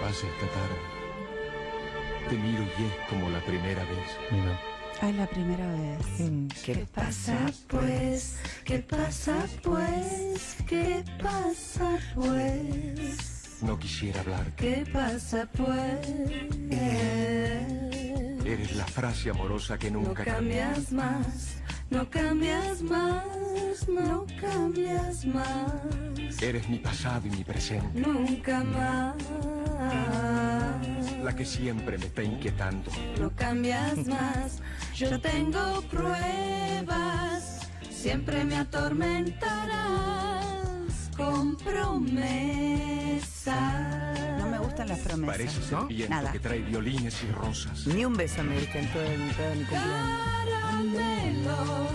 pasa esta tarde. Te miro y es como la primera vez. Mira. Ay, la primera vez. ¿Qué pasa pues? ¿Qué pasa pues? ¿Qué pasa pues? No quisiera hablarte. ¿Qué pasa pues? Eres la frase amorosa que No nunca cambias más, no cambias más, no cambias más, Eres mi pasado y mi presente. nunca más. La que siempre me está inquietando. No cambias más, yo tengo pruebas, siempre me atormentarás con promesas. No me gustan las promesas. Parece ser ¿no? viento Nada. que trae violines y rosas. Ni un beso me diste en todo, en todo mi cumpleaños. Caramelos,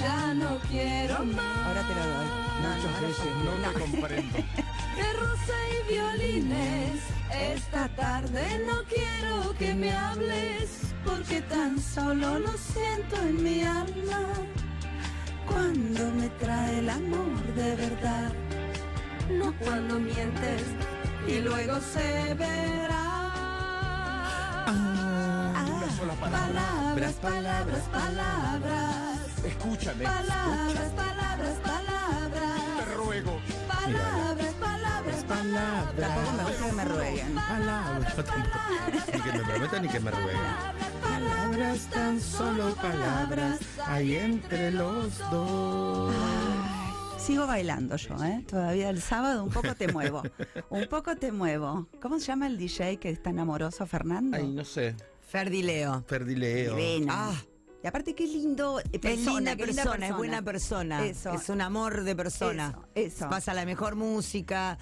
ya no quiero más. Ahora te lo doy. No, Muchas veces no te comprendo. De rosa y violines, esta tarde no quiero que me hables, porque tan solo lo siento en mi alma. Cuando me trae el amor de verdad, no cuando mientes y luego se verá. Una sola palabra. Palabras, palabras, palabras. Escúchame. Palabras, palabras, palabras. Te ruego. Palabras, palabras, palabras. Tampoco me gusta que me rueguen. Palabras. Ni que me prometan ni que me rueguen. Palabras, tan solo palabras, hay entre los dos. Sigo bailando yo, ¿eh? Todavía el sábado un poco te muevo. Un poco te muevo. ¿Cómo se llama el DJ que es tan amoroso, Fernando? Ay, no sé. Ferdileo. Ferdileo. Divino. Ah. Y aparte qué lindo eh, Es linda qué persona, es buena persona. Eso. Es un amor de persona. Eso, eso. Pasa la mejor música.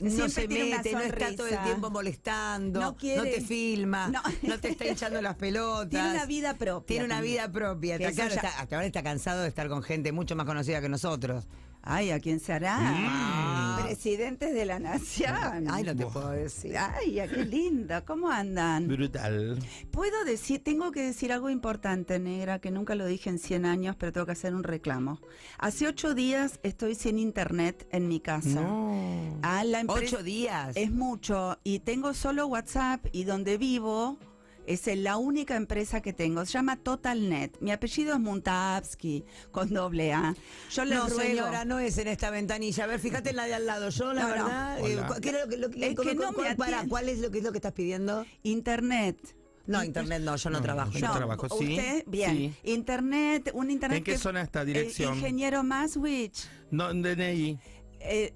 No Siempre se tiene una mete, no está todo el tiempo molestando, No no, quiere- te filma, No. no. te está hinchando las pelotas. Tiene una vida propia Tiene una también. vida propia. Eso claro, ya- está- hasta ahora está cansado de estar con gente mucho más conocida que nosotros. Ay, ¿a quién se hará? Mm. Presidentes de la nación. Ay, no te puedo decir. Ay, qué lindo. ¿Cómo andan? Brutal. Puedo decir, tengo que decir algo importante, negra, que nunca lo dije en 100 años, pero tengo que hacer un reclamo. Hace ocho días estoy sin internet en mi casa. No. Ah, la Ocho días. Es mucho. Y tengo solo WhatsApp y donde vivo es la única empresa que tengo. Se llama TotalNet. Mi apellido es Muntabsky, con doble A. Yo les no, ruego- señora, no es en esta ventanilla. A ver, fíjate en la de al lado. Yo, la No, no. verdad, eh, Hola. cu- ¿qué era lo que, lo que- Es que no me cuál- para. ¿cuál es lo que es lo que estás pidiendo? Internet. No, internet no, yo no, No, trabajo. yo No, trabajo, sí. Usted, bien. Sí. Internet, un internet. ¿En qué que- zona está eh, dirección? ingeniero Maswich. No, en DNI. Eh,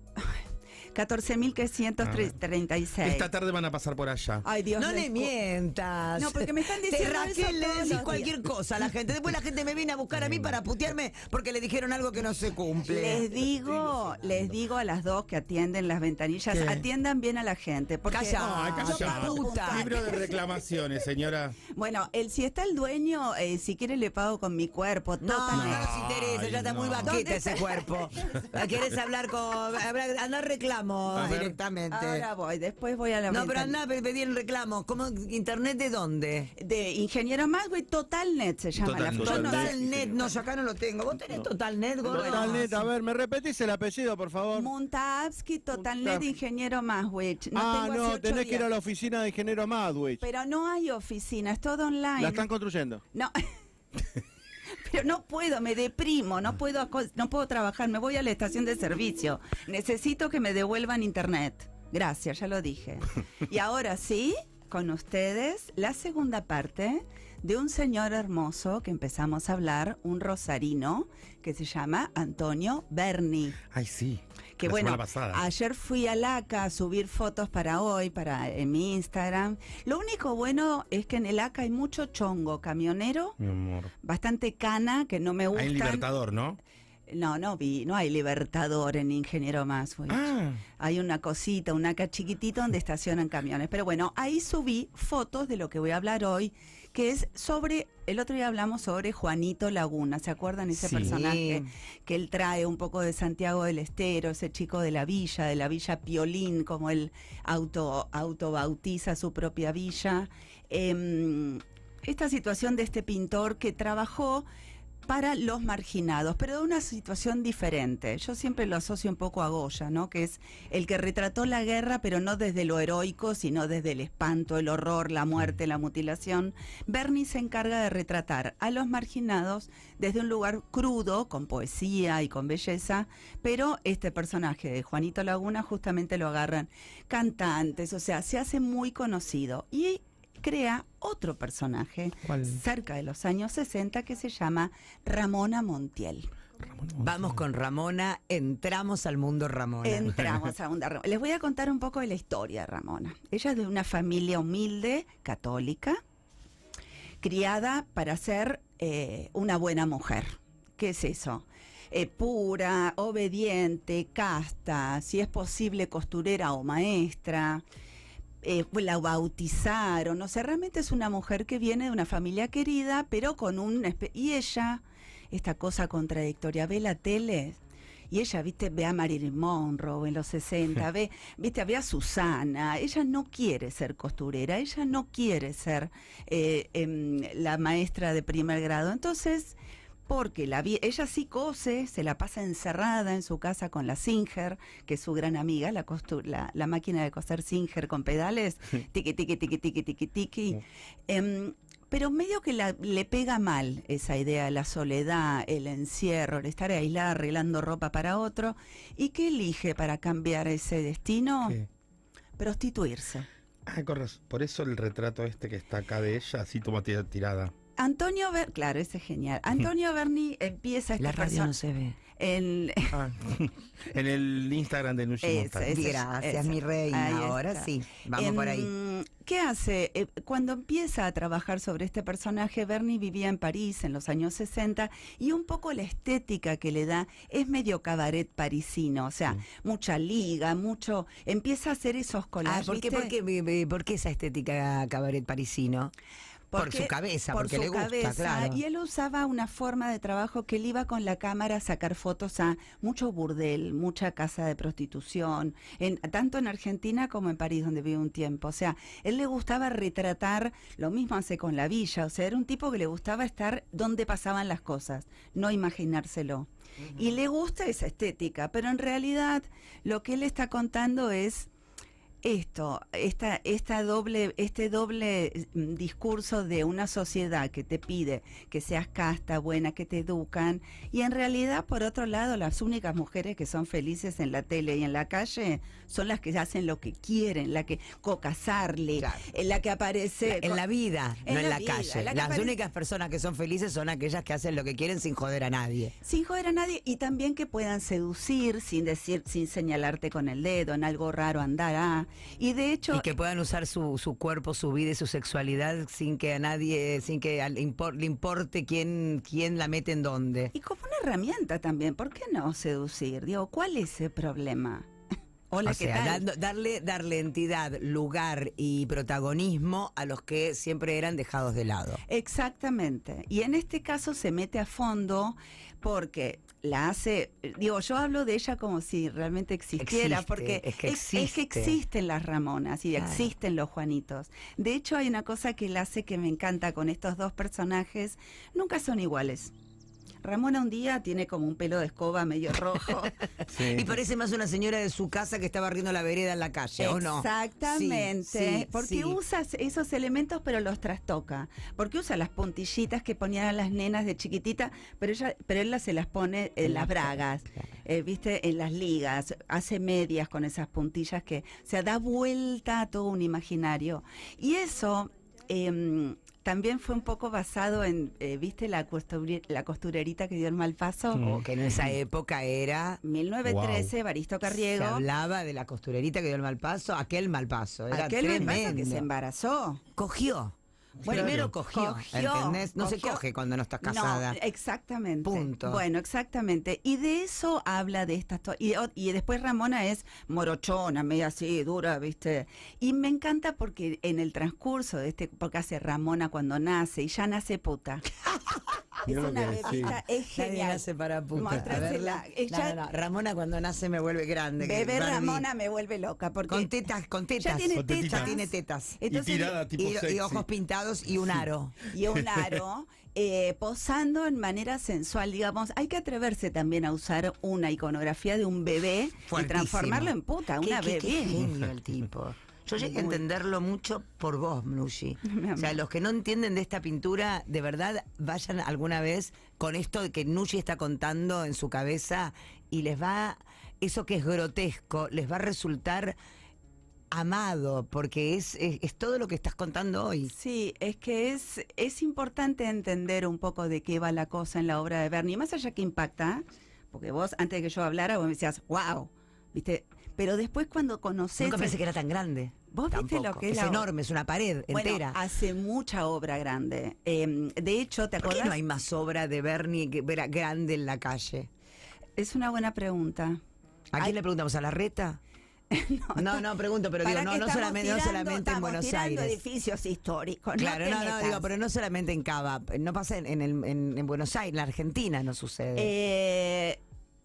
14.536. Esta tarde van a pasar por allá. Ay, Dios no le mientas. No, porque me están Te- diciendo Raquel le todos decís los cualquier cosa a la gente. Después la gente me viene a buscar a mí para putearme porque le dijeron algo que no se cumple. Les digo, les digo a las dos que atienden las ventanillas, ¿Qué? atiendan bien a la gente. Porque Calla. Ay, Ah, calla. yo puta. Libro de reclamaciones, señora. Bueno, el si está el dueño, eh, si quiere le pago con mi cuerpo. No, no totalmente. nos interesa, ya está muy no. baqueta ¿Dónde ese cuerpo. ¿Quieres hablar con. hablar- Andá reclamo Directamente. Ahora voy, después voy a la no, pero anda a pedir el reclamo. ¿Cómo? ¿Internet de dónde? De ingeniero más, güey, Totalnet se llama Totalnet. la no Totalnet. No, yo acá no lo tengo. ¿Vos tenés Totalnet, gordo? Totalnet, a ver, ¿me repetís el apellido, por favor? Muntabsky, Totalnet, ingeniero Maswich. No ah, tengo no, tenés que ir a la oficina de ingeniero Madwich. Pero no hay oficina, es todo online. La están construyendo. No. Pero no puedo, me deprimo, no puedo, no puedo trabajar, me voy a la estación de servicio. Necesito que me devuelvan internet. Gracias, ya lo dije. Y ahora sí, con ustedes, la segunda parte de un señor hermoso que empezamos a hablar, un rosarino, que se llama Antonio Berni. Ay, sí. Que La bueno, ayer fui a LACA a subir fotos para hoy, para en mi Instagram. Lo único bueno es que en el LACA hay mucho chongo camionero, Mi amor. bastante cana, que no me gusta. Hay un libertador, ¿no? No, no vi, no hay libertador en Ingeniero Más. Ah. Hay una cosita, una ca chiquitita donde estacionan camiones. Pero bueno, ahí subí fotos de lo que voy a hablar hoy, que es sobre, el otro día hablamos sobre Juanito Laguna, ¿se acuerdan ese Sí. personaje que él trae un poco de Santiago del Estero, ese chico de la villa, de la villa Piolín, como él auto, autobautiza su propia villa? Em, esta situación de este pintor que trabajó para los marginados, pero de una situación diferente. Yo siempre lo asocio un poco a Goya, ¿no? Que es el que retrató la guerra, pero no desde lo heroico, sino desde el espanto, el horror, la muerte, la mutilación. Bernie se encarga de retratar a los marginados desde un lugar crudo, con poesía y con belleza, pero este personaje de Juanito Laguna justamente lo agarran cantantes, o sea, se hace muy conocido. Y crea otro personaje ¿Cuál? cerca de los años 60 que se llama Ramona Montiel. Vamos con Ramona, entramos al mundo Ramona. Entramos a una Ramona. Les voy a contar un poco de la historia de Ramona. Ella es de una familia humilde, católica, criada para ser eh, una buena mujer. ¿Qué es eso? Eh, pura, obediente, casta, si es posible costurera o maestra. Eh, la bautizaron, o sea, realmente es una mujer que viene de una familia querida, pero con un... espe- Y ella, esta cosa contradictoria, ve la tele y ella, viste, ve a Marilyn Monroe en los 60, ve, viste, ve a Susana. Ella no quiere ser costurera, ella no quiere ser eh, em, la maestra de primer grado. Entonces, porque la ella sí cose, se la pasa encerrada en su casa con la Singer, que es su gran amiga, la, la, la máquina de coser Singer con pedales, tiqui, tiqui, tiqui, tiqui, tiqui, tiqui. Em, pero medio que la- le pega mal esa idea, la soledad, el encierro, el estar aislada arreglando ropa para otro. ¿Y qué elige para cambiar ese destino? ¿Qué? Prostituirse. Ah, corres. Por eso el retrato este que está acá de ella, así toma tira- tirada. Antonio Ber claro, ese es genial. Antonio Berni empieza esta La radio no se ve. en- Ah, en el Instagram de ese. Gracias, ese. mi reina. Ahora está. sí, vamos por ahí. Em, ¿Qué hace? Eh, cuando empieza a trabajar sobre este personaje, Bernie vivía en París en los años 60 y un poco la estética que le da es medio cabaret parisino, o sea, mucha liga, mucho... Empieza a hacer esos Ah, collages. ¿por, qué, ¿viste? por, qué, eh, por qué esa estética cabaret parisino? Por su cabeza, por porque su le gusta, cabeza, claro. Y él usaba una forma de trabajo que él iba con la cámara a sacar fotos a mucho burdel, mucha casa de prostitución, en, tanto en Argentina como en París, donde vive un tiempo. O sea, él le gustaba retratar, lo mismo hace con la villa, o sea, era un tipo que le gustaba estar donde pasaban las cosas, no imaginárselo. Y le gusta esa estética, pero en realidad lo que él está contando es esto, esta, esta doble, este doble mm, discurso de una sociedad que te pide que seas casta, buena, que te educan, y en realidad, por otro lado, las únicas mujeres que son felices en la tele y en la calle son las que hacen lo que quieren, la que cocasarle, Claro. en la que aparece En la vida, En no en la vida, calle. la Las únicas personas que son felices son aquellas que hacen lo que quieren sin joder a nadie. sin joder a nadie y también que puedan seducir sin decir, sin señalarte con el dedo, en algo raro andará. Y de hecho, Y que puedan usar su, su cuerpo, su vida y su sexualidad sin que a nadie, sin que al- impor- le importe quién, quién la mete en dónde. Y como una herramienta también, ¿por qué no seducir? Digo, ¿cuál es el problema? Hola, o ¿qué sea, tal? darle, darle entidad, lugar y protagonismo a los que siempre eran dejados de lado. Exactamente. Y en este caso se mete a fondo porque la hace, digo, yo hablo de ella como si realmente existiera, Existe, porque es que es que existe. existen las Ramonas y Claro. existen los Juanitos. De hecho, hay una cosa que él hace que me encanta con estos dos personajes, nunca son iguales. Ramona un día tiene como un pelo de escoba medio rojo. Sí. Y parece más una señora de su casa que está barriendo la vereda en la calle, ¿o no? Exactamente, Sí, sí, porque usa esos elementos pero los trastoca, porque usa las puntillitas que ponían a las nenas de chiquitita, pero ella, pero él se las pone en las bragas, eh, viste, en las ligas, hace medias con esas puntillas que, o sea, da vuelta a todo un imaginario. Y eso em, también fue un poco basado en, eh, viste, la, costure- la costurerita que dio el mal paso. O que en esa época era 1913, Baristo Se Carriego. hablaba de la costurerita que dio el mal paso, aquel mal paso. Era Aquel mal paso tremendo. que se embarazó. Cogió. Claro. Primero cogió, ¿entendés? No se cogió. coge cuando no estás casada. No, exactamente. Punto. Bueno, exactamente. Y de eso habla de estas... to- Y, y después Ramona es morochona, media así, dura, ¿viste? Y me encanta porque en el transcurso de este... Porque hace Ramona cuando nace y ya nace puta. es una bebita, es Nadie genial. nace para puta. Mostrásela. A verla. Ella- No, no, no. Ramona cuando nace me vuelve grande. Bebé. Ramona me vuelve loca porque Con tetas, con tetas. ya tiene Con tetas. tiene tetas. Entonces, y tirada tipo Y, y sexy. ojos pintados y un aro. y un aro eh, posando en manera sensual, digamos. Hay que atreverse también a usar una iconografía de un bebé y transformarlo en puta, una qué- bebé. qué genio el tipo. Yo llegué a entenderlo mucho por vos, Mnushi. O sea, los que no entienden de esta pintura, de verdad, vayan alguna vez con esto de que Nushi está contando en su cabeza y les va, eso que es grotesco, les va a resultar amado, porque es, es, es todo lo que estás contando hoy. Sí, es que es, es importante entender un poco de qué va la cosa en la obra de Bernie, más allá que impacta, porque vos, antes de que yo hablara, vos me decías, wow, ¿viste? Pero después cuando conoces... Nunca pensé que era tan grande. ¿Vos viste lo que es es la- enorme, es una pared Bueno, entera. hace mucha obra grande. Eh, de hecho, ¿te ¿Por qué acordás? no hay más obra de Bernie que era grande en la calle? Es una buena pregunta. ¿A quién Ay. le preguntamos? ¿A la reta? no, no, pregunto, pero digo, ¿Para no, no solamente, no tirando- solamente en Buenos Aires. edificios históricos. Claro, no, no, metas. digo, pero no solamente en Cava, no pasa en, en, en- en Buenos Aires, en la Argentina no sucede. Eh,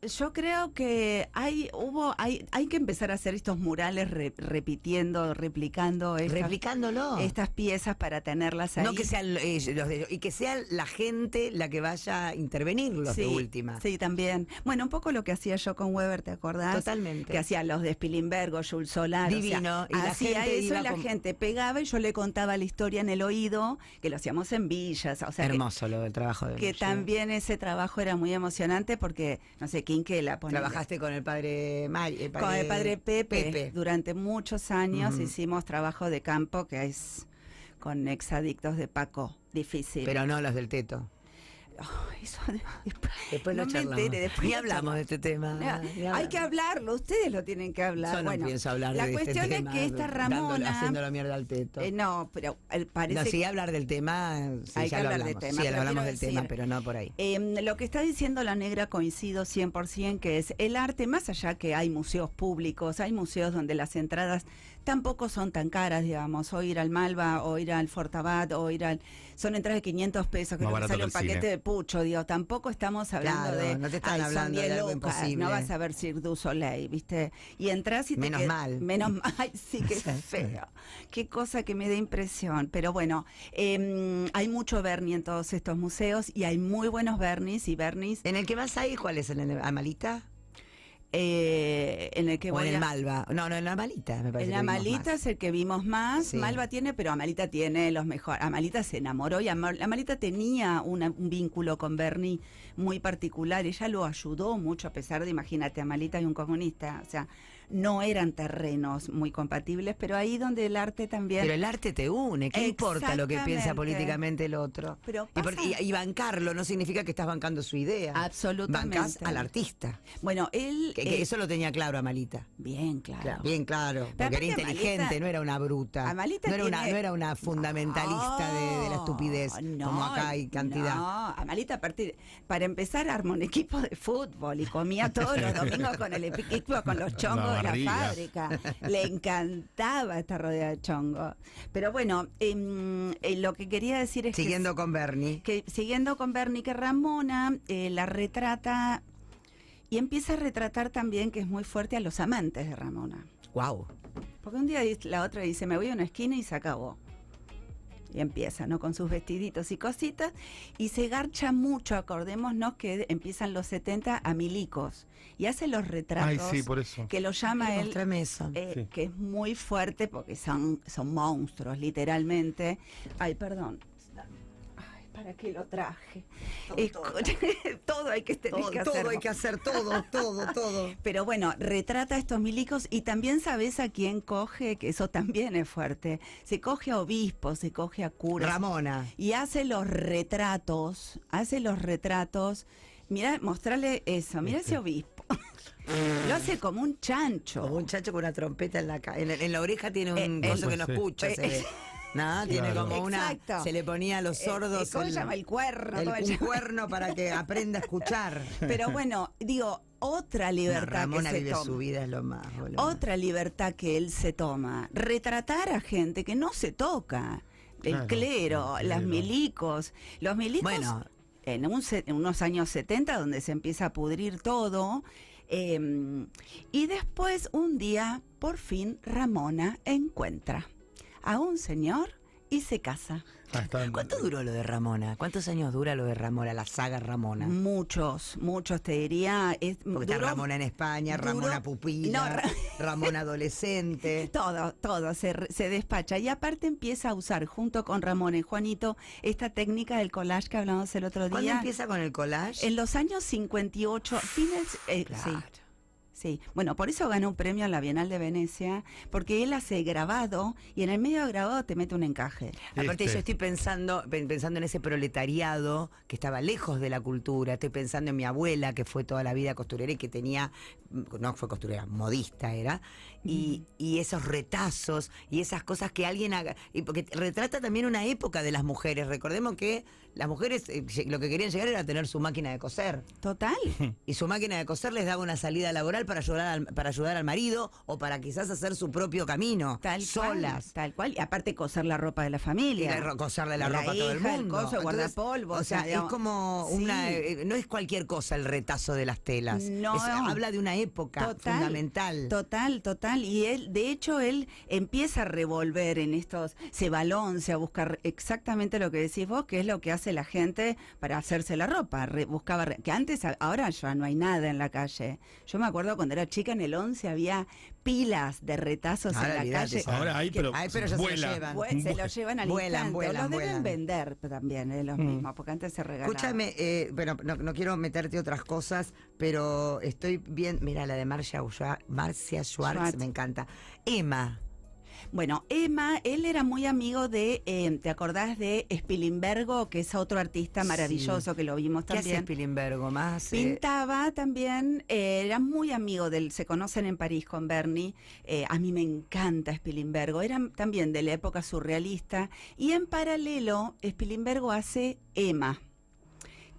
yo creo que hay hubo hay hay que empezar a hacer estos murales re- repitiendo, replicando estas, Replicándolo. estas piezas para tenerlas ahí. no que sean eh, los de- y que sea la gente la que vaya a intervenir los de Sí, última. Sí, también. Bueno, un poco lo que hacía yo con Weber, ¿te acordás? Totalmente. Que hacía los de Spilimbergo, Jules Solar. o sea, Divino, y la hacía gente eso y la con- gente pegaba y yo le contaba la historia en el oído, que lo hacíamos en villas. O sea, que- Hermoso lo del trabajo de que también ese trabajo era muy emocionante porque, no sé, Quinquela ponele. Trabajaste con el padre Mari- el con el padre Pepe, Pepe. durante muchos años hicimos trabajo de campo que es con exadictos de Paco, difícil. Pero no los del teto. Ay, eso de- Después no lo me entere, después hablamos de este tema. Ya, ni hay que hablarlo, ustedes lo tienen que hablar. Yo no bueno, pienso hablar la de este cuestión tema, es que esta Ramona, haciendo la mierda al teto. eh, no, pero eh, parece no, sí, hablar del tema, sí, Hay ya que lo hablar del hablamos. tema, sí, hablamos del tema, decir- pero no por ahí. Eh, lo que está diciendo la negra coincido 100%, que es el arte, más allá que hay museos públicos, hay museos donde las entradas tampoco son tan caras, digamos, o ir al Malva, o ir al Fortabat, o ir al... Son entradas de 500 pesos, que no barato sale que un el paquete cine. de pucho, digo, tampoco estamos hablando Claro, de... no te están "Ay, son hablando de 10 algo lucas", imposible. No vas a ver Cirque du Soleil, ¿viste? Y entras y te Menos qued- mal. Menos mal, ay, sí, qué feo. Qué cosa que me da impresión. Pero bueno, eh, hay mucho Bernie en todos estos museos y hay muy buenos Bernies y Bernies ¿En el que vas ahí, cuál es? ¿En el Amalita? Eh, en el que ¿O voy en el a- Malva? No, no, en la Amalita, me parece. En Amalita más. es el que vimos más. Sí. Malva tiene, pero Amalita tiene los mejores. Amalita se enamoró y Ama- Amalita tenía una- un vínculo con Bernie muy particular. Ella lo ayudó mucho, a pesar de, imagínate, Amalita y un comunista. O sea, no eran terrenos muy compatibles, pero ahí donde el arte también. Pero el arte te une, ¿qué importa lo que piensa políticamente el otro? Pero y, por- pasa- y- y bancarlo no significa que estás bancando su idea. Absolutamente. Bancás al artista. bueno, él. Que, que eh, eso lo tenía claro Amalita. Bien, claro. Claro, bien claro, porque era inteligente, Amalita- no era una bruta. Amalita no, era una, no era una fundamentalista de, de la estupidez, No, como acá hay cantidad. No, Amalita, a partir, para empezar, armó un equipo de fútbol y comía todos los domingos con el equipo, con los chongos La fábrica. Le encantaba estar rodeada de chongos. Pero bueno, em, eh, lo que quería decir es Siguiendo con Bernie. que, siguiendo con Bernie, que Ramona eh, la retrata y empieza a retratar también, que es muy fuerte, a los amantes de Ramona. Wow. Porque un día la otra dice, me voy a una esquina y se acabó. Y empieza, ¿no? Con sus vestiditos y cositas. Y se garcha mucho, acordémonos que empiezan los 70 a milicos. Y hace los retratos Ay, sí, por eso. que lo llama él, eh, Sí. que es muy fuerte porque son, son monstruos, literalmente. Ay, perdón. ¿Para qué lo traje? Todo hay que tener todo, que todo hay que hacer, todo, todo, todo. Pero bueno, retrata a estos milicos y también sabes a quién coge, que eso también es fuerte. Se coge a obispos, se coge a curas. Ramona. Y hace los retratos, hace los retratos. Mira, mostrarle eso, mira ese obispo. Lo hace como un chancho. Como un chacho con una trompeta en la ca- en, en la oreja tiene un Eh, coso eh, que no sí. escucha, se ve. No, tiene Claro. como una. Exacto. Se le ponía a los Eh, sordos. eh, ¿Cómo se llama? El cuerno. el- ¿cómo se un llama? cuerno para que aprenda a escuchar. Pero bueno, digo, otra No, libertad Ramona que se vive toma. su vida, es lo más. boludo. Otra libertad que él se toma, retratar a gente que no se toca. El Claro, clero, el las clero. milicos. Los milicos Bueno, en, un se- en unos años 70 donde se empieza a pudrir todo. eh, y después un día, por fin, Ramona encuentra a un señor y se casa. Ah, está- ¿Cuánto duró lo de Ramona? ¿Cuántos años dura lo de Ramona, la saga Ramona? Muchos, muchos te diría. es- Porque está duró- Ramona en España, duró- Ramona pupila, No, Ra- Ramona adolescente. Todo, todo se, re- se despacha. Y aparte empieza a usar, junto con Ramón y Juanito, esta técnica del collage que hablamos el otro ¿Cuándo día. empieza con el collage? En los años 58, fines. eh, Claro. Sí. Sí, bueno, por eso ganó un premio en la Bienal de Venecia, porque él hace grabado y en el medio de grabado te mete un encaje. Aparte Este. yo estoy pensando, pen- pensando en ese proletariado que estaba lejos de la cultura, estoy pensando en mi abuela que fue toda la vida costurera y que tenía, no fue costurera, modista era, y, y esos retazos y esas cosas que alguien haga, y porque retrata también una época de las mujeres, recordemos que las mujeres eh, lo que querían llegar era tener su máquina de coser. Total. Y su máquina de coser les daba una salida laboral para ayudar al, para ayudar al marido o para quizás hacer su propio camino, Tal solas. Cual, tal cual. Y aparte coser la ropa de la Y familia. la ro- coserle la, La ropa a todo el mundo. coso, el guardapolvo, O sea, es como sí. una. eh, no es cualquier cosa el retazo de las telas. No. Es- habla de una época Total, fundamental. Total, total. Y él, de hecho, él empieza a revolver en estos, se balonce a buscar exactamente lo que decís vos, que es lo que hace la gente para hacerse la ropa. Re- buscaba, re- que antes, ahora ya no hay nada en la calle. Yo me acuerdo cuando era chica en el 11 había pilas de retazos Ahora en la calle. Ahora hay, Que- pero, Ay, pero ya se lo llevan. Se lo llevan al Vuelan, instante. o vuelan, lo deben vuelan. vender también, eh, los mismos, porque antes se regalaban. Escúchame, eh, bueno, no, no quiero meterte otras cosas, pero estoy bien. Mira, la de Marcia, Marcia Schwartz, Schwartz. me encanta. Emma. Bueno, Emma, él era muy amigo de, eh, ¿te acordás de Spilimbergo, que es otro artista Sí. maravilloso que lo vimos ¿Qué hace también? Spilimbergo más? eh, Pintaba también, eh, era muy amigo del, se conocen en París con Bernie, eh, a mí me encanta Spilimbergo, era también de la época surrealista, y en paralelo Spilimbergo hace Emma,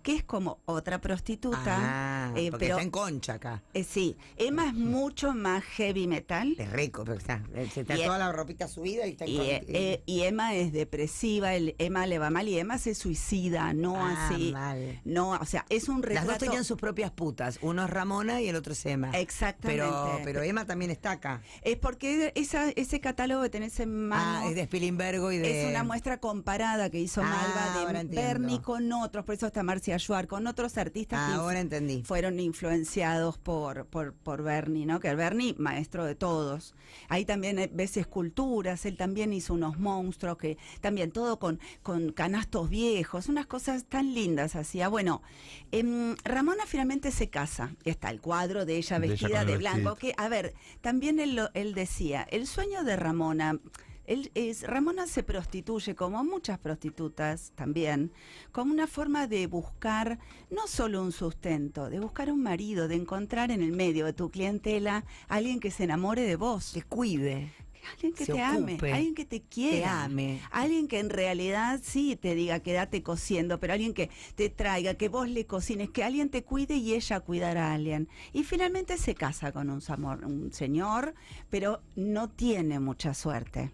que es como otra prostituta, ah, eh, porque pero está en concha acá. eh, sí, Emma es mucho más heavy metal. Es rico, pero está, eh, se está Y- toda la ropita subida y está en Y, con- eh, eh, y Emma es depresiva, el, Emma le va mal y Emma se suicida, no Ah, así. mal. No, o sea, es un Las retrato. dos tenían sus propias putas. Uno es Ramona y el otro es Emma. Exactamente. Pero, pero Emma también está acá. Es porque esa, ese catálogo que tenés en mano Ah, es de Spilimbergo y de. es una muestra comparada que hizo Ah, Malva de. Bernie con otros, por eso está Marcia Schwartz, con otros artistas Ah, que ahora entendí. fueron influenciados por, por, por Bernie, ¿no? Que el Bernie, maestro de todos. Ahí también eh, ves esculturas, él también hizo unos monstruos, que también todo con, con canastos viejos, unas cosas tan lindas hacía. Bueno, em, Ramona finalmente se casa, y está el cuadro de ella De ella vestida de el blanco, que, a ver, también él, él decía, el sueño de Ramona... Él es, Ramona se prostituye, como muchas prostitutas también, como una forma de buscar no solo un sustento, de buscar un marido, de encontrar en el medio de tu clientela alguien que se enamore de vos, Que cuide. alguien que se te ame, alguien que te quiera, Te ame. alguien que en realidad sí te diga quédate cosiendo, pero alguien que te traiga, que vos le cocines, que alguien te cuide y ella cuidará a alguien. Y finalmente se casa con un señor, pero no tiene mucha suerte,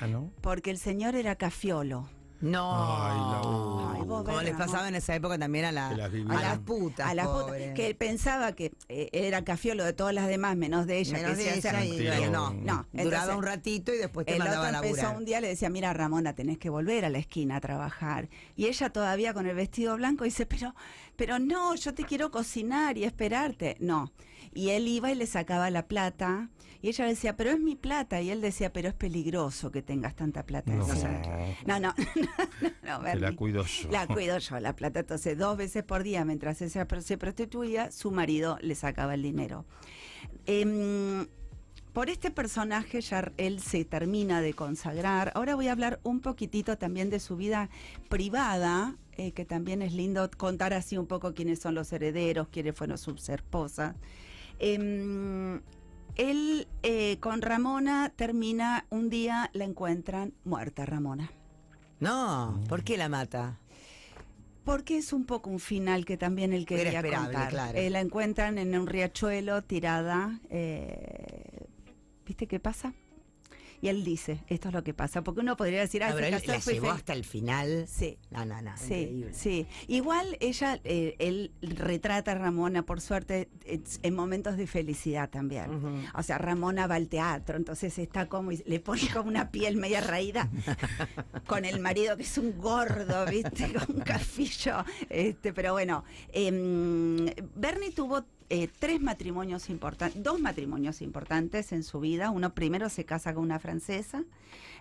Ah, ¿no? porque el señor era cafiolo. No. Ay, la- Ay, vos Como ves, les Ramón. pasaba en esa época también a, la- Que las a las putas. a las putas, pobre. que él pensaba que eh, era cafiolo de todas las demás, menos de ella. Menos que de se ella hacía- y Mentira. bueno, no. No, Duraba entonces- un ratito y después te el mandaba otro a empezó laburar. un día le decía, mira Ramona, tenés que volver a la esquina a trabajar. Y ella todavía con el vestido blanco dice, pero, pero no, yo te quiero cocinar y esperarte. No. Y él iba y le sacaba la plata. Y ella decía, pero es mi plata. Y él decía, pero es peligroso que tengas tanta plata. No. encima". No, no, no, no, Te la cuido yo. La cuido yo, la plata. Entonces, dos veces por día, mientras ella se prostituía, su marido le sacaba el dinero. Em, por este personaje ya él se termina de consagrar. Ahora voy a hablar un poquitito también de su vida privada, eh, que también es lindo contar así un poco quiénes son los herederos, quiénes fueron sus esposas. Em, él eh, con Ramona termina un día, la encuentran muerta Ramona. No, ¿por qué la mata? Porque es un poco un final que también él quería contar. claro. Eh, la encuentran en un riachuelo tirada. eh, ¿Viste qué pasa? Y él dice, esto es lo que pasa. Porque uno podría decir, ah, Ah, pero se él la llevó feliz". hasta el final. Sí. No, no, no. Sí, increíble. sí. Igual ella, eh, él retrata a Ramona, por suerte, en momentos de felicidad también. O sea, Ramona va al teatro, entonces está como, y le pone como una piel media raída con el marido que es un gordo, ¿viste? Con un cafillo. Este, pero bueno, em, Bernie tuvo eh, tres matrimonios importantes, dos matrimonios importantes en su vida. Uno primero se casa con una francesa,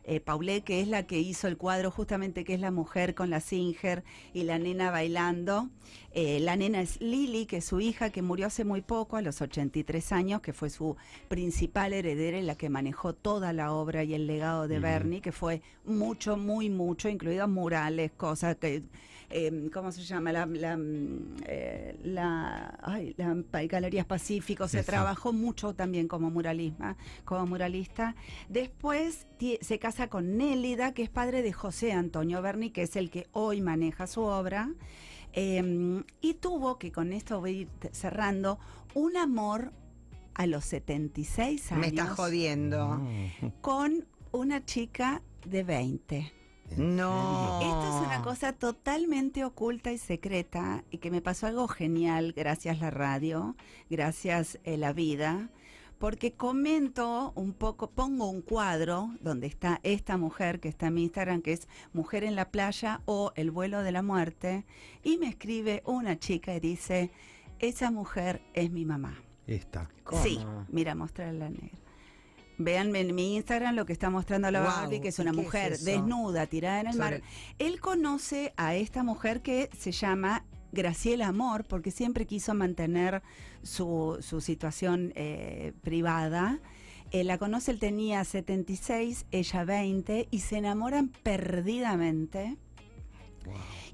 eh, que es la que hizo el cuadro justamente que es la mujer con la Singer y la nena bailando. Eh, la nena es Lily, que es su hija, que murió hace muy poco, a los 83 años, que fue su principal heredera y la que manejó toda la obra y el legado de Bernie, que fue mucho, muy mucho, incluidos murales, cosas que... eh, ¿Cómo se llama? La, la, mm, eh, la, ay, la pa- Galerías Pacífico, se trabajó mucho también como muralisma, como muralista. Después se casa con Nélida, que es padre de José Antonio Berni, que es el que hoy maneja su obra. Eh, y tuvo, que con esto voy a ir cerrando, un amor a los 76 años Me está jodiendo. con una chica de 20. No. Esto es una cosa totalmente oculta y secreta y que me pasó algo genial gracias la radio, gracias eh, la vida, porque comento un poco, pongo un cuadro donde está esta mujer que está en mi Instagram, que es Mujer en la playa o El vuelo de la muerte, y me escribe una chica y dice, esa mujer es mi mamá. Esta. ¿Cómo? Sí, mira, mostrarle la negra. Vean en mi Instagram lo que está mostrando la Guau, Barbie, que es ¿y una es mujer desnuda, tirada en el Sobre mar. Él conoce a esta mujer que se llama Graciela Amor, porque siempre quiso mantener su, su situación eh, privada. Él la conoce, él tenía 76, ella 20, y se enamoran perdidamente.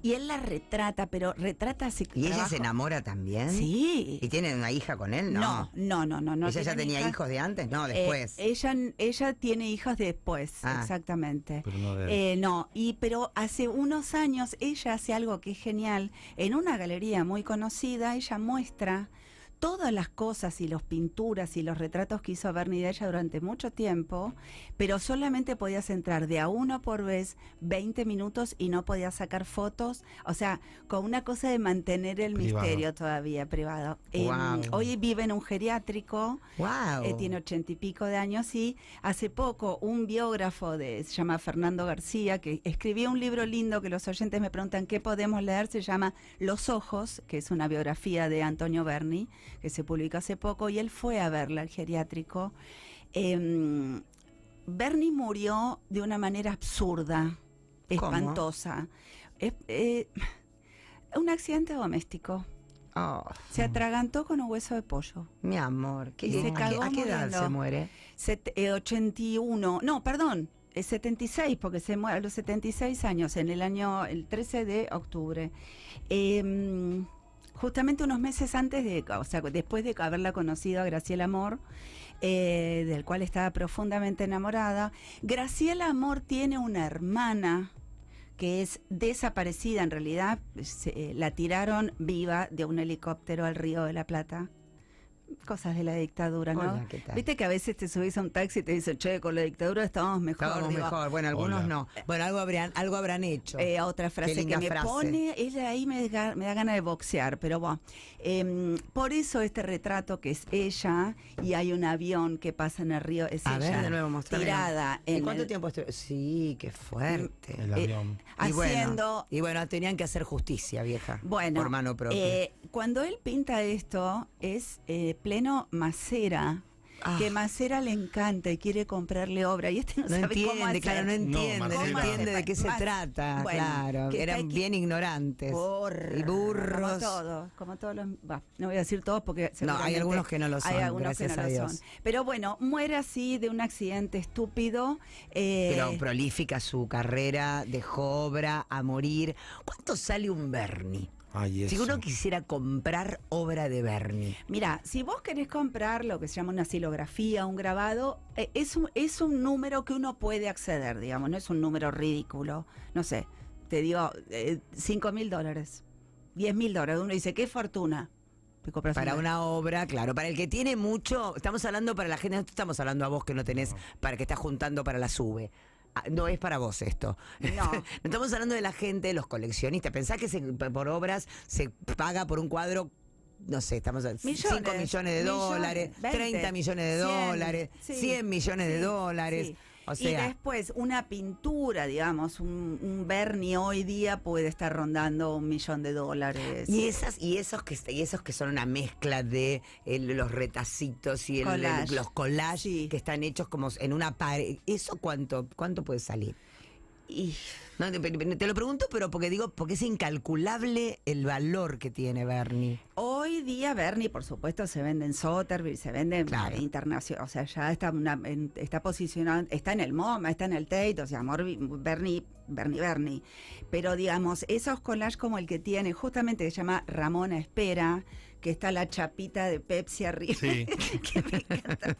Y él la retrata, pero retrata así. ¿Y ella se enamora también? Sí. ¿Y tiene una hija con él? No, No. no, no, no. no ¿Ella ya tenía hijas. hijos de antes? No, Eh, después. ella, ella tiene hijos después, Ah. exactamente. Pero no de él. Eh, no, y pero hace unos años ella hace algo que es genial. En una galería muy conocida, ella muestra todas las cosas y las pinturas y los retratos que hizo Bernie de ella durante mucho tiempo, pero solamente podías entrar de a uno por vez 20 minutos y no podías sacar fotos, o sea, con una cosa de mantener el Privado. misterio todavía privado. Em, hoy vive en un geriátrico, wow. eh, tiene ochenta y pico de años y hace poco un biógrafo de, se llama Fernando García, que escribió un libro lindo que los oyentes me preguntan qué podemos leer, se llama Los Ojos, que es una biografía de Antonio Berni, que se publicó hace poco, y él fue a verla al geriátrico. Em, Berni murió de una manera absurda, espantosa. Es- eh, un accidente doméstico. Oh, Se atragantó con un hueso de pollo. mi amor. ¿qué- Y se ¿a, qué, a qué edad se muere? Set- eh, 81, no, perdón, es 76, porque se muere a los 76 años, en el año, el 13 de octubre. Em, justamente unos meses antes de, o sea, después de haberla conocido a Graciela Amor, eh, del cual estaba profundamente enamorada, Graciela Amor tiene una hermana que es desaparecida en realidad, se- eh, la tiraron viva de un helicóptero al río de la Plata. Cosas de la dictadura, ¿no? Hola, ¿qué tal? Viste que a veces te subís a un taxi y te dicen, che, con la dictadura estábamos mejor. Estábamos Digo, mejor. Bueno, algunos Hola. no. Bueno, algo habrán, algo habrán hecho. eh, otra frase que me frase. pone, ella ahí me da, me da ganas de boxear, pero bueno. Em, por eso este retrato que es ella y hay un avión que pasa en el río, es a ella ver, de nuevo, mostrame. tirada ¿Y en cuánto el- tiempo estuvo? Sí, qué fuerte. El eh, avión. Y bueno, haciendo y bueno, tenían que hacer justicia, vieja. Bueno, por mano propia. eh, cuando él pinta esto es eh, pleno Macera. Ah. Que Macera le encanta y quiere comprarle obra y este no, no sabe cómo entiende, hacer. claro, no entiende, no, entiende de qué se trata, bueno, claro. que Eran bien ignorantes. Y Como burros. todos, como todos los. no voy a decir todos porque. hay seguramente algunos que no lo son, Hay algunos que gracias no a lo Dios. son. Pero bueno, muere así de un accidente estúpido. eh, Pero prolífica su carrera, dejó obra a morir. ¿Cuánto sale un Bernie? Ay, Si uno quisiera comprar obra de Bernie. Mira, si vos querés comprar lo que se llama una silografía, un grabado, eh, es, un, es un número que uno puede acceder, digamos, no es un número ridículo. No sé, te digo, eh, 5 mil dólares, 10 mil dólares. Uno dice, qué fortuna. Para un- una obra, claro. Para el que tiene mucho, estamos hablando para la gente, no estamos hablando a vos que no tenés, para que estás juntando para la sube. Ah, No es para vos esto. No. estamos hablando de la gente, los coleccionistas. Pensá que se- por obras se paga por un cuadro, no sé, estamos a 5 Millones, de millones, dólares, 20, 30 millones de 100, dólares, sí, 100 millones de dólares. sí. O y después una pintura, digamos, un, un Bernie hoy día puede estar rondando un millón de dólares. Y esas y esos que y esos que son una mezcla de el- los retacitos y el- el- Collage. los collages Sí. que están hechos como en una pared. ¿Eso cuánto cuánto puede salir? Y No, te, te lo pregunto, pero porque digo, porque es incalculable el valor que tiene Bernie. Hoy día Bernie, por supuesto, se vende en Sotheby's, se vende Claro. internacional, o sea, ya está, una- en- está posicionado, está en el MoMA, está en el Tate, o sea, amor, Bernie, Bernie, Bernie. Pero digamos, esos collages como el que tiene, justamente que se llama Ramona Espera, que está la chapita de Pepsi arriba, Sí. que me encanta.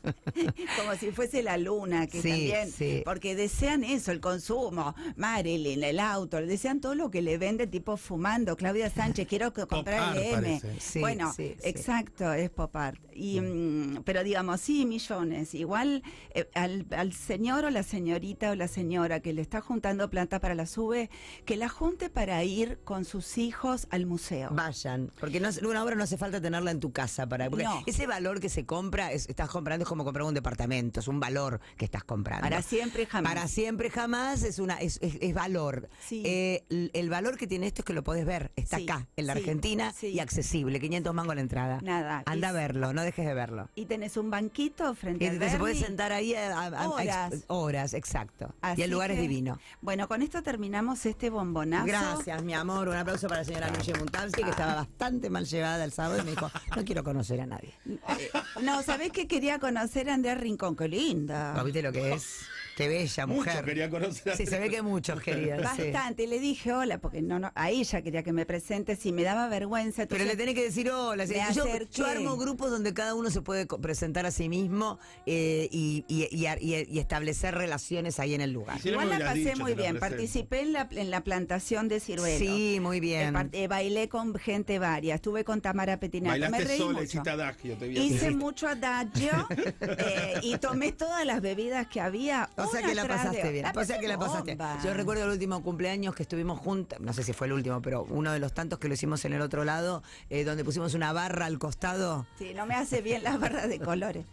como si fuese la luna, que Sí, también, sí. porque desean eso, el consumo, Marilyn, el auto, desean todo lo que le vende tipo fumando, Claudia Sánchez, quiero comprar el M. bueno, sí, sí. exacto, es pop art. Y, mm, pero digamos, sí, millones. Igual eh, al, al señor o la señorita o la señora que le está juntando plata para la sube, que la junte para ir con sus hijos al museo. Vayan, porque no, una obra no hace falta tenerla en tu casa para porque No. ese valor que se compra, es- estás comprando es como comprar un departamento, es un valor que estás comprando. Para siempre y jamás. Para siempre jamás es una es, es- es valor. Sí. Eh, el valor que tiene esto es que lo podés ver, está Sí, acá, en la sí, Argentina y accesible, 500 mangos la entrada. Nada, Anda a verlo, no dejes de verlo. Y tenés un banquito frente te- se puede sentar ahí a, a- a- a- Horas. horas, exacto. y el lugar es divino. Bueno, con esto terminamos este bombonazo. Gracias, mi amor. Un aplauso para la señora Nuche Muntalski, que estaba bastante mal llevada el sábado y me dijo, no quiero conocer a nadie. Eh, No, ¿sabés que quería conocer a Andrea Rincón? Qué linda. ¿No ¿Viste lo que es? Qué bella mujer. Mucho quería conocer a Sí, se ve que muchos querían. sí. Bastante. Le dije hola, porque no, no, a ella quería que me presente, si me daba vergüenza. Pero le tenés que decir hola. sí. Me Yo, armo grupos donde cada uno se puede presentar a sí mismo eh, y, y- y ar- y- y establecer relaciones ahí en el lugar. Sí, Igual me la pasé dicho, muy bien. Participé en la, en la plantación de ciruelos. Sí, muy Eh, bien. par- eh, bailé con gente varia. Estuve con Tamara Petinato. Me Bailaste reí sola, mucho. hiciste adagio, te vi Hice mucho adagio eh, y tomé todas las bebidas que había. O sea que la de pasaste bien. La O sea que la pasaste. bomba. Yo recuerdo el último cumpleaños que estuvimos juntos, no sé si fue el último, pero uno de los tantos que lo hicimos en el otro lado, eh, donde pusimos una barra al costado. Sí, no me hace bien las barras de colores.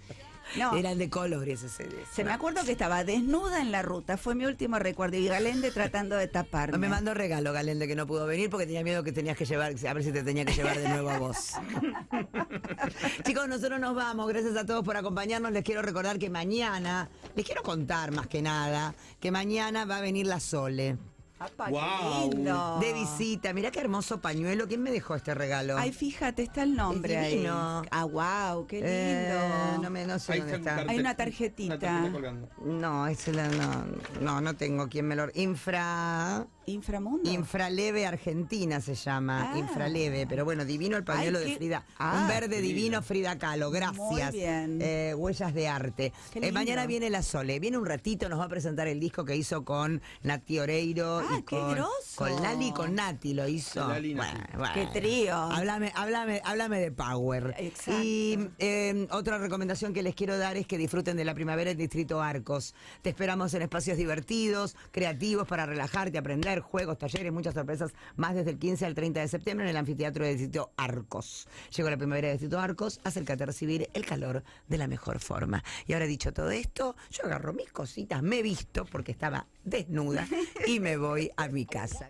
No. Eran de colores ese. Se me acuerdo que estaba desnuda en la ruta, fue mi último recuerdo, y Galende tratando de taparme. Me mandó regalo, Galende, que no pudo venir porque tenía miedo que tenías que llevar, a ver si te tenía que llevar de nuevo a vos. Chicos, nosotros nos vamos. Gracias a todos por acompañarnos. Les quiero recordar que mañana, les quiero contar más que nada, que mañana va a venir la Sole. Apa, qué lindo. De visita. Mirá qué hermoso pañuelo. ¿Quién me dejó este regalo? Ay, fíjate, está el nombre Es ahí. Ah, wow, qué lindo. Eh, no, me, no sé Ahí dónde está Hay una tarjetita. una tarjeta colgando. No, ese la- no, no, no tengo quien me lo. Infra. Inframundo. Infraleve Argentina se llama, Ah. Infraleve, pero bueno, divino el pañuelo Ay, de qué- Frida. Ah, un verde divino. divino Frida Kahlo, gracias. Muy bien. Eh, huellas de arte. Qué Eh, mañana viene la Sole, viene un ratito, nos va a presentar el disco que hizo con Nati Oreiro Ah, y qué con, groso. con Lali y con Nati lo hizo. Con Lali Nati. Qué trío. Háblame, háblame, háblame de Power. Exacto. Y eh, otra recomendación que les quiero dar es que disfruten de la primavera en Distrito Arcos. Te esperamos en espacios divertidos, creativos para relajarte, aprender, juegos, talleres, muchas sorpresas, más desde el 15 al 30 de septiembre en el anfiteatro de Distrito Arcos. Llegó la primavera de Distrito Arcos, acércate a recibir el calor de la mejor forma. Y ahora dicho todo esto, yo agarro mis cositas, me visto porque estaba desnuda y me voy a mi casa.